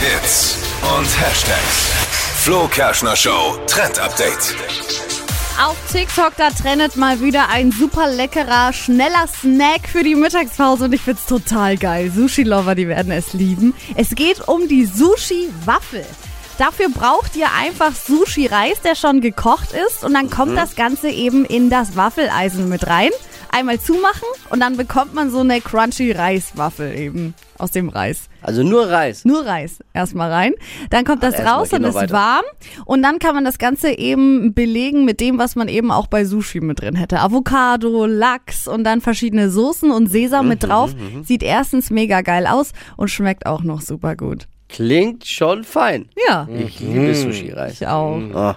Hits und Hashtags. Flo Kerschner Show Trend Update. Auf TikTok, da trennt mal wieder ein super leckerer, schneller Snack für die Mittagspause und ich find's total geil. Sushi-Lover, die werden es lieben. Es geht um die Sushi-Waffel. Dafür braucht ihr einfach Sushi-Reis, der schon gekocht ist und dann kommt das Ganze eben in das Waffeleisen mit rein. Einmal zumachen und dann bekommt man so eine crunchy Reiswaffel eben aus dem Reis. Also nur Reis. Nur Reis erstmal rein. Dann kommt das erstmal, raus und ist weiter. warm. Und dann kann man das Ganze eben belegen mit dem, was man eben auch bei Sushi mit drin hätte. Avocado, Lachs und dann verschiedene Soßen und Sesam Mhm, mit drauf. Sieht erstens mega geil aus und schmeckt auch noch super gut. Klingt schon fein. Ja, Ich liebe Sushi-Reis. ich auch. Oh,